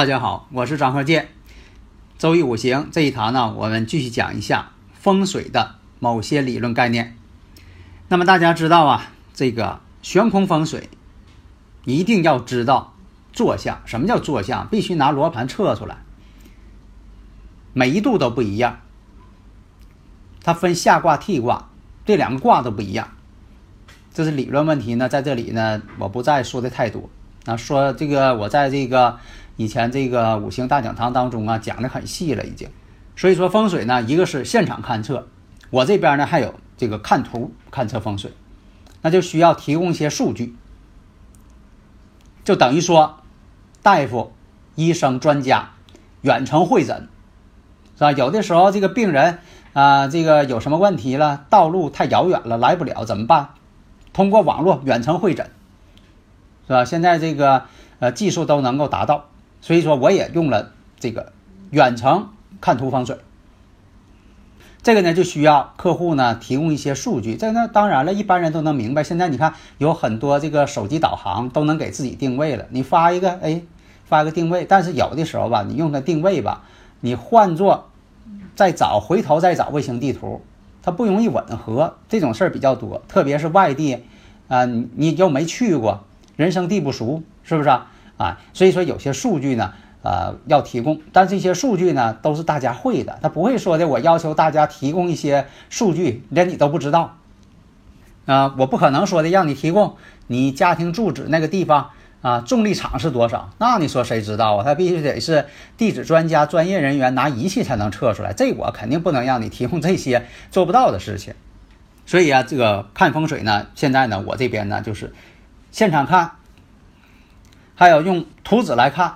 大家好，我是张鹤剑。周易五行这一堂呢，我们继续讲一下风水的某些理论概念。那么大家知道啊，这个悬空风水一定要知道坐向。什么叫坐向？必须拿罗盘测出来，每一度都不一样。它分下卦、替卦，这两个卦都不一样。这是理论问题呢，在这里呢，我不再说的太多。啊，说这个我在这个。以前这个五行大讲堂当中啊，讲的很细了已经，所以说风水呢，一个是现场勘测，我这边呢还有这个看图勘测风水，那就需要提供一些数据，就等于说大夫、医生、专家远程会诊，是吧？有的时候这个病人啊，这个有什么问题了，道路太遥远了来不了怎么办？通过网络远程会诊，是吧？现在这个呃技术都能够达到。所以说，我也用了这个远程看图防水。这个呢，就需要客户呢提供一些数据。这那当然了，一般人都能明白。现在你看，有很多这个手机导航都能给自己定位了。你发一个，哎，发一个定位。但是有的时候吧，你用它定位吧，你换做再找回头再找卫星地图，它不容易吻合。这种事儿比较多，特别是外地啊，你你又没去过，人生地不熟，是不是啊？啊，所以说有些数据呢，呃，要提供，但这些数据呢都是大家会的，他不会说的。我要求大家提供一些数据，连你都不知道，啊，我不可能说的让你提供你家庭住址那个地方啊，重力场是多少？那你说谁知道啊？他必须得是地质专家、专业人员拿仪器才能测出来，这我肯定不能让你提供这些做不到的事情。所以啊，这个看风水呢，现在呢，我这边呢就是现场看。还有用图纸来看，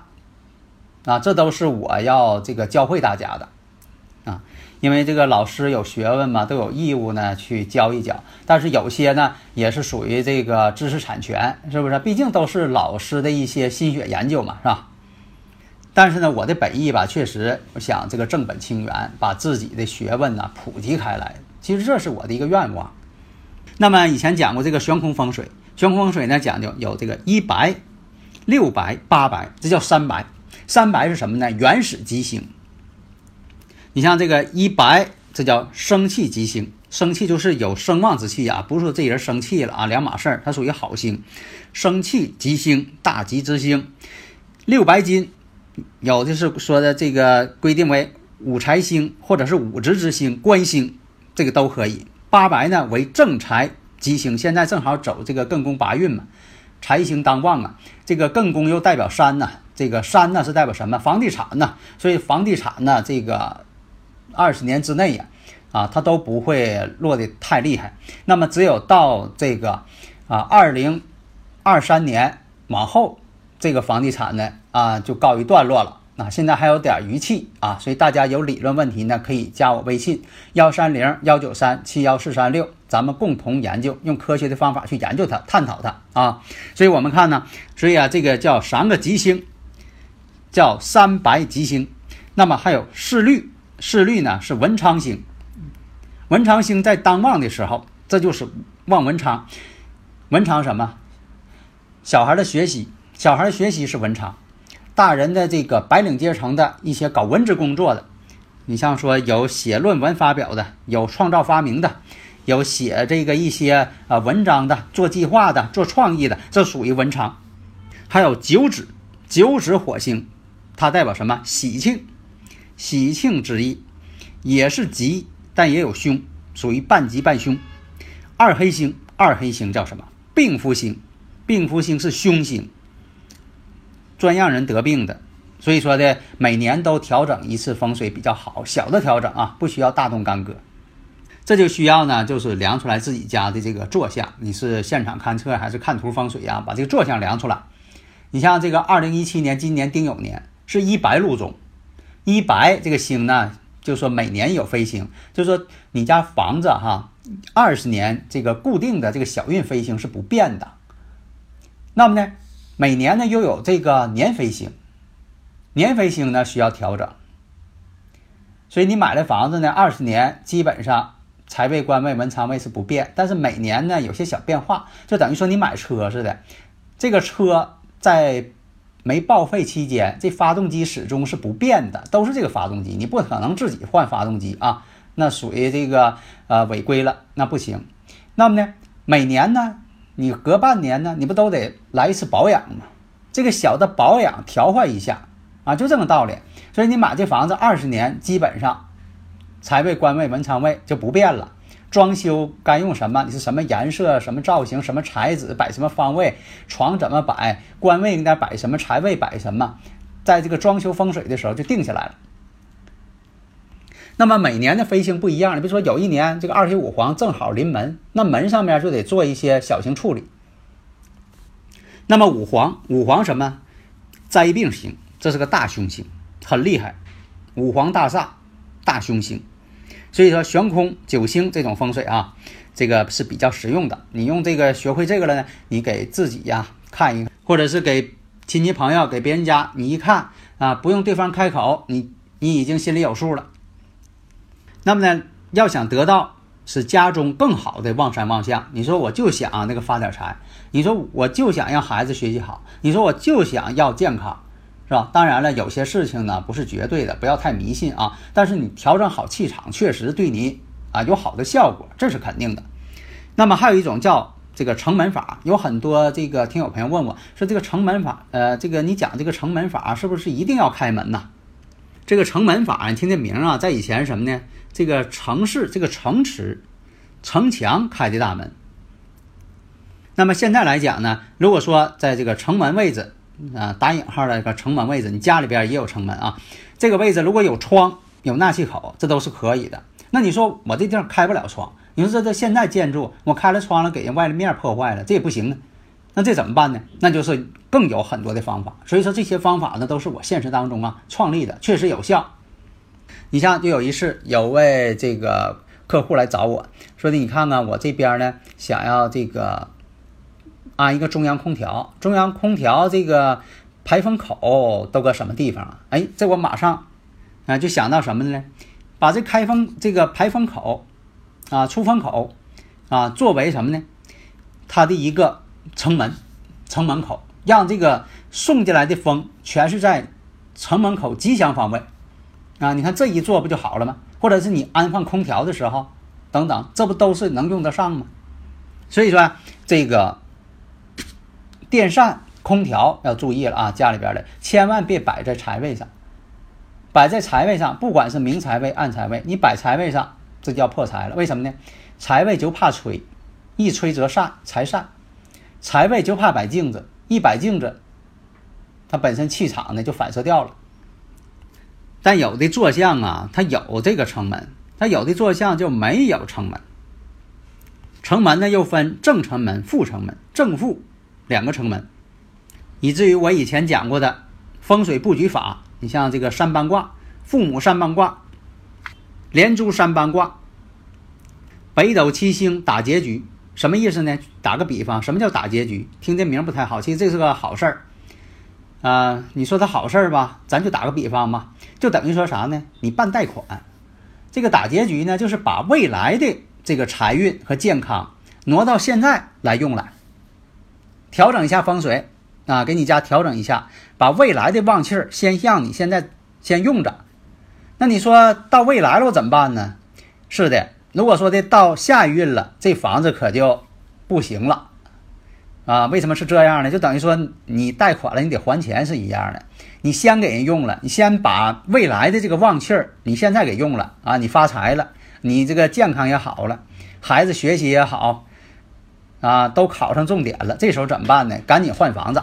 啊，这都是我要这个教会大家的，啊，因为这个老师有学问嘛，都有义务呢去教一教。但是有些呢也是属于这个知识产权，是不是？毕竟都是老师的一些心血研究嘛，是吧？但是呢，我的本意吧，确实想这个正本清源，把自己的学问呢普及开来。其实这是我的一个愿望。那么以前讲过这个悬空风水，悬空风水呢讲究有这个一白。六白八白，这叫三白。三白是什么呢？原始吉星。你像这个一白，这叫生气吉星。生气就是有声望之气啊，不是说这人生气了啊，两码事儿。它属于好星，生气吉星，大吉之星。六白金，有的是说的这个规定为五财星或者是五职之星、官星，这个都可以。八白呢为正财吉星，现在正好走这个艮宫八运嘛。财星当旺啊，这个艮宫又代表山呐，这个山呢是代表什么？房地产呐，所以房地产呢，这个二十年之内呀，啊，它都不会落得太厉害。那么只有到这个啊二零二三年往后，这个房地产呢啊就告一段落了。那现在还有点余气啊，所以大家有理论问题呢，可以加我微信幺三零幺九三七幺四三六，咱们共同研究，用科学的方法去研究它，探讨它啊。所以我们看呢，所以啊，这个叫三个吉星，叫三白吉星。那么还有四绿，四绿呢是文昌星，文昌星在当旺的时候，这就是旺文昌。文昌什么？小孩的学习，小孩学习是文昌。大人的这个白领阶层的一些搞文职工作的，你像说有写论文发表的，有创造发明的，有写这个一些呃文章的，做计划的，做创意的，这属于文昌。还有九紫，九紫火星，它代表什么？喜庆，喜庆之意，也是吉，但也有凶，属于半吉半凶。二黑星，二黑星叫什么？病夫星，病夫星是凶星。专让人得病的，所以说的每年都调整一次风水比较好，小的调整啊，不需要大动干戈。这就需要呢，就是量出来自己家的这个坐向，你是现场勘测还是看图风水啊？把这个坐向量出来。你像这个二零一七年，今年丁酉年是一白禄中，一白这个星呢，就说每年有飞星，就说你家房子哈，二十年这个固定的这个小运飞星是不变的。那么呢？每年呢又有这个年飞星，年飞星呢需要调整，所以你买的房子呢二十年基本上财位、官位、文昌位是不变，但是每年呢有些小变化，就等于说你买车似的，这个车在没报废期间，这发动机始终是不变的，都是这个发动机，你不可能自己换发动机啊，那属于这个呃违规了，那不行。那么呢，每年呢？你隔半年呢，你不都得来一次保养吗？这个小的保养调换一下啊，就这么道理。所以你买这房子二十年，基本上财位、官位、文昌位就不变了。装修该用什么？你是什么颜色、什么造型、什么材质，摆什么方位，床怎么摆，官位应该摆什么，财位摆什么，在这个装修风水的时候就定下来了。那么每年的飞星不一样，你比如说有一年这个二十五黄正好临门，那门上面就得做一些小型处理。那么五黄，五黄什么？灾病星，这是个大凶星，很厉害。五黄大煞，大凶星。所以说悬空九星这种风水啊，这个是比较实用的。你用这个学会这个了呢，你给自己呀看一个，或者是给亲戚朋友、给别人家，你一看啊，不用对方开口，你你已经心里有数了。那么呢，要想得到使家中更好的旺山旺相，你说我就想那个发点财，你说我就想让孩子学习好，你说我就想要健康，是吧？当然了，有些事情呢不是绝对的，不要太迷信啊。但是你调整好气场，确实对你啊有好的效果，这是肯定的。那么还有一种叫这个城门法，有很多这个听友朋友问我说，这个城门法，呃，这个你讲这个城门法是不是一定要开门呐？这个城门法，你听这名啊，在以前什么呢？这个城市，这个城池、城墙开的大门。那么现在来讲呢，如果说在这个城门位置啊，打引号的一个城门位置，你家里边也有城门啊，这个位置如果有窗、有纳气口，这都是可以的。那你说我这地方开不了窗，你说这这现在建筑我开了窗了，给人外立面破坏了，这也不行啊。那这怎么办呢？那就是更有很多的方法。所以说这些方法呢，都是我现实当中啊创立的，确实有效。你像就有一次，有位这个客户来找我说的，你看看我这边呢，想要这个安一个中央空调，中央空调这个排风口都搁什么地方啊？哎，这我马上啊就想到什么呢？把这开风这个排风口啊出风口啊作为什么呢？它的一个城门，城门口，让这个送进来的风全是在城门口吉祥方位。啊，你看这一做不就好了吗？或者是你安放空调的时候，等等，这不都是能用得上吗？所以说这个电扇、空调要注意了啊，家里边的千万别摆在财位上，摆在财位上，不管是明财位、暗财位，你摆财位上，这叫破财了。为什么呢？财位就怕吹，一吹则散，财散。财位就怕摆镜子，一摆镜子，它本身气场呢就反射掉了。但有的坐向啊，它有这个城门，它有的坐向就没有城门。城门呢又分正城门、副城门、正负两个城门，以至于我以前讲过的风水布局法，你像这个三班卦、父母三班卦、连珠三班卦、北斗七星打结局，什么意思呢？打个比方，什么叫打结局？听这名不太好，其实这是个好事儿。啊，你说它好事儿吧，咱就打个比方吧，就等于说啥呢？你办贷款，这个打结局呢，就是把未来的这个财运和健康挪到现在来用来，调整一下风水啊，给你家调整一下，把未来的旺气儿先让你现在先用着。那你说到未来了，我怎么办呢？是的，如果说的到下一运了，这房子可就不行了。啊，为什么是这样呢？就等于说你贷款了，你得还钱是一样的。你先给人用了，你先把未来的这个旺气儿，你现在给用了啊，你发财了，你这个健康也好了，孩子学习也好，啊，都考上重点了。这时候怎么办呢？赶紧换房子。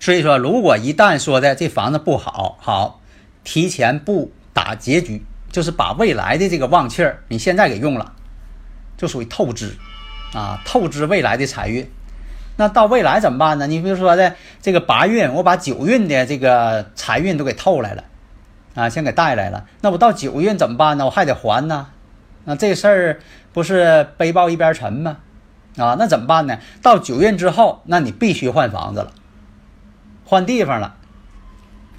所以说，如果一旦说的这房子不好，好，提前不打结局，就是把未来的这个旺气儿，你现在给用了，就属于透支。啊，透支未来的财运，那到未来怎么办呢？你比如说的这个八运，我把九运的这个财运都给透来了，啊，先给带来了。那我到九运怎么办呢？我还得还呢。那这事儿不是背包一边沉吗？啊，那怎么办呢？到九运之后，那你必须换房子了，换地方了。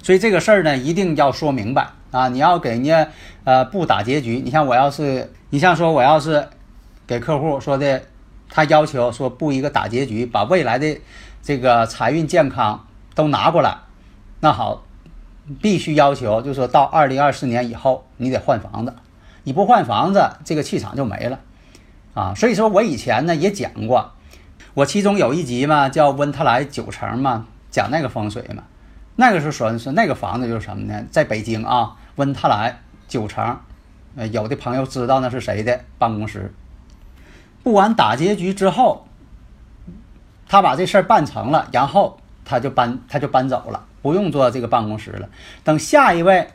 所以这个事儿呢，一定要说明白啊！你要给人家呃不打结局。你像我要是，你像说我要是给客户说的。他要求说布一个大结局，把未来的这个财运、健康都拿过来。那好，必须要求，就是说到二零二四年以后，你得换房子。你不换房子，这个气场就没了啊。所以说我以前呢也讲过，我其中有一集嘛叫温特莱九层嘛，讲那个风水嘛。那个时候说的是那个房子就是什么呢？在北京啊，温特莱九层，呃，有的朋友知道那是谁的办公室。布完打结局之后，他把这事儿办成了，然后他就搬，他就搬走了，不用做这个办公室了。等下一位，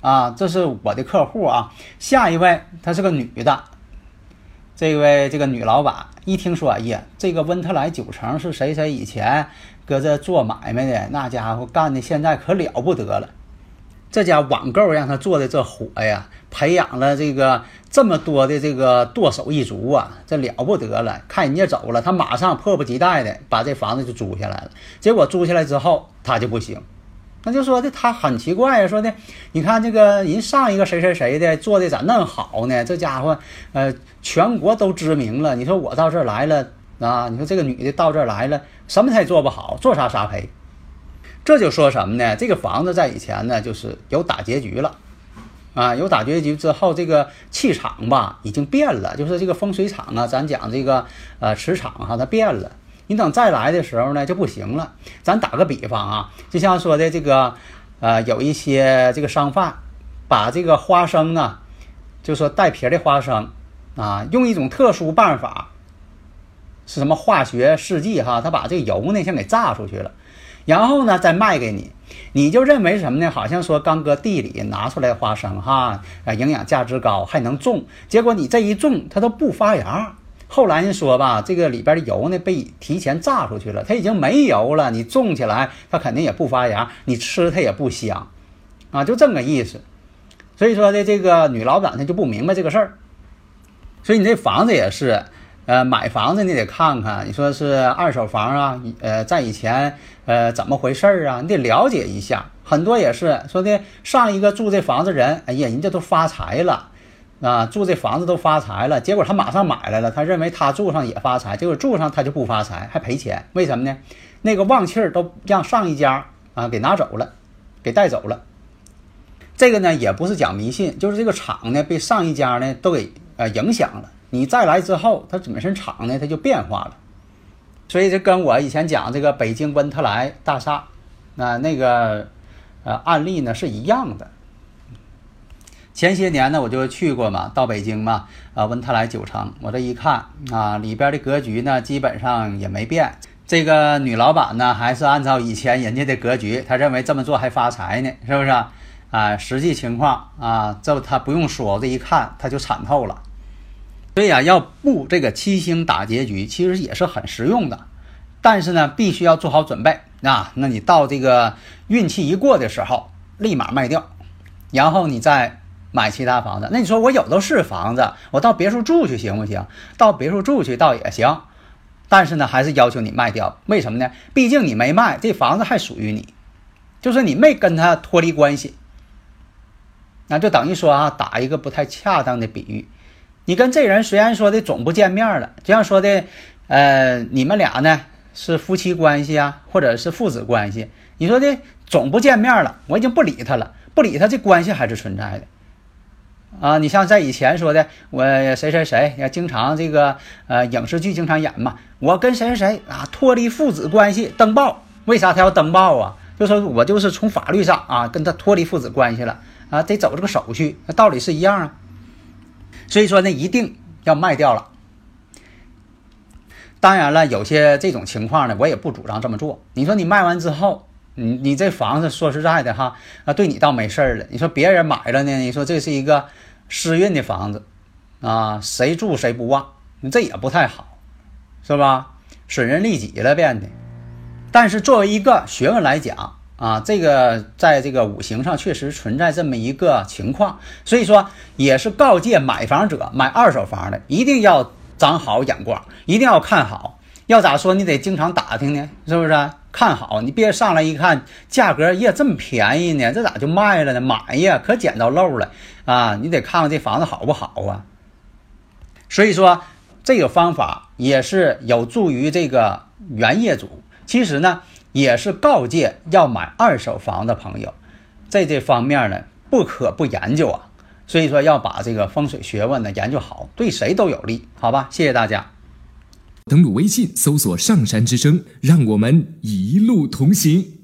啊，这是我的客户啊，下一位她是个女的，这位这个女老板一听说，哎呀，这个温特莱九城是谁谁以前搁这做买卖的，那家伙干的现在可了不得了。这家网购让他做的这火呀，培养了这个这么多的这个剁手一族啊，这了不得了。看人家走了，他马上迫不及待的把这房子就租下来了。结果租下来之后，他就不行，那就说的他很奇怪呀，说的你看这个人上一个谁谁谁的做的咋那么好呢？这家伙呃全国都知名了。你说我到这儿来了啊？你说这个女的到这儿来了，什么他也做不好，做啥啥赔。这就说什么呢？这个房子在以前呢，就是有打结局了，啊，有打结局之后，这个气场吧已经变了，就是这个风水场啊，咱讲这个呃磁场哈，它变了。你等再来的时候呢，就不行了。咱打个比方啊，就像说的这个呃，有一些这个商贩把这个花生啊，就说带皮的花生啊，用一种特殊办法，是什么化学试剂哈，他把这油呢先给榨出去了。然后呢，再卖给你，你就认为什么呢？好像说刚搁地里拿出来花生哈，啊，营养价值高，还能种。结果你这一种，它都不发芽。后来人说吧，这个里边的油呢被提前榨出去了，它已经没油了。你种起来，它肯定也不发芽，你吃它也不香，啊，就这么个意思。所以说的这个女老板她就不明白这个事儿。所以你这房子也是。呃，买房子你得看看，你说是二手房啊，呃，在以前，呃，怎么回事儿啊？你得了解一下。很多也是说的，上一个住这房子人，哎呀，人家都发财了，啊，住这房子都发财了。结果他马上买来了，他认为他住上也发财，结果住上他就不发财，还赔钱。为什么呢？那个旺气儿都让上一家啊给拿走了，给带走了。这个呢也不是讲迷信，就是这个厂呢被上一家呢都给呃影响了。你再来之后，它本身厂呢，它就变化了，所以这跟我以前讲这个北京温特莱大厦，那那个呃案例呢是一样的。前些年呢，我就去过嘛，到北京嘛，啊，温特莱酒城，我这一看啊，里边的格局呢，基本上也没变。这个女老板呢，还是按照以前人家的格局，她认为这么做还发财呢，是不是？啊，实际情况啊，这她不用说，这一看她就惨透了。所以啊，要布这个七星打结局，其实也是很实用的。但是呢，必须要做好准备啊。那你到这个运气一过的时候，立马卖掉，然后你再。买其他房子，那你说我有的是房子，我到别墅住去行不行？到别墅住去倒也行，但是呢，还是要求你卖掉。为什么呢？毕竟你没卖，这房子还属于你，就是你没跟他脱离关系。那就等于说啊，打一个不太恰当的比喻，你跟这人虽然说的总不见面了，就像说的，呃，你们俩呢是夫妻关系啊，或者是父子关系，你说的总不见面了，我已经不理他了，不理他，这关系还是存在的。啊，你像在以前说的，我谁谁谁也经常这个呃影视剧经常演嘛，我跟谁谁谁啊脱离父子关系登报，为啥他要登报啊？就说我就是从法律上啊跟他脱离父子关系了啊，得走这个手续，那道理是一样啊。所以说呢，一定要卖掉了。当然了，有些这种情况呢，我也不主张这么做。你说你卖完之后。你你这房子说实在的哈啊，对你倒没事儿了。你说别人买了呢，你说这是一个私运的房子啊，谁住谁不旺，你这也不太好，是吧？损人利己了变的。但是作为一个学问来讲啊，这个在这个五行上确实存在这么一个情况，所以说也是告诫买房者买二手房的一定要长好眼光，一定要看好。要咋说？你得经常打听呢，是不是？看好你，别上来一看价格耶这么便宜呢，这咋就卖了呢？买呀，可捡到漏了啊！你得看看这房子好不好啊。所以说，这个方法也是有助于这个原业主。其实呢，也是告诫要买二手房的朋友，在这方面呢，不可不研究啊。所以说，要把这个风水学问呢研究好，对谁都有利，好吧？谢谢大家。登录微信，搜索“上山之声”，让我们一路同行。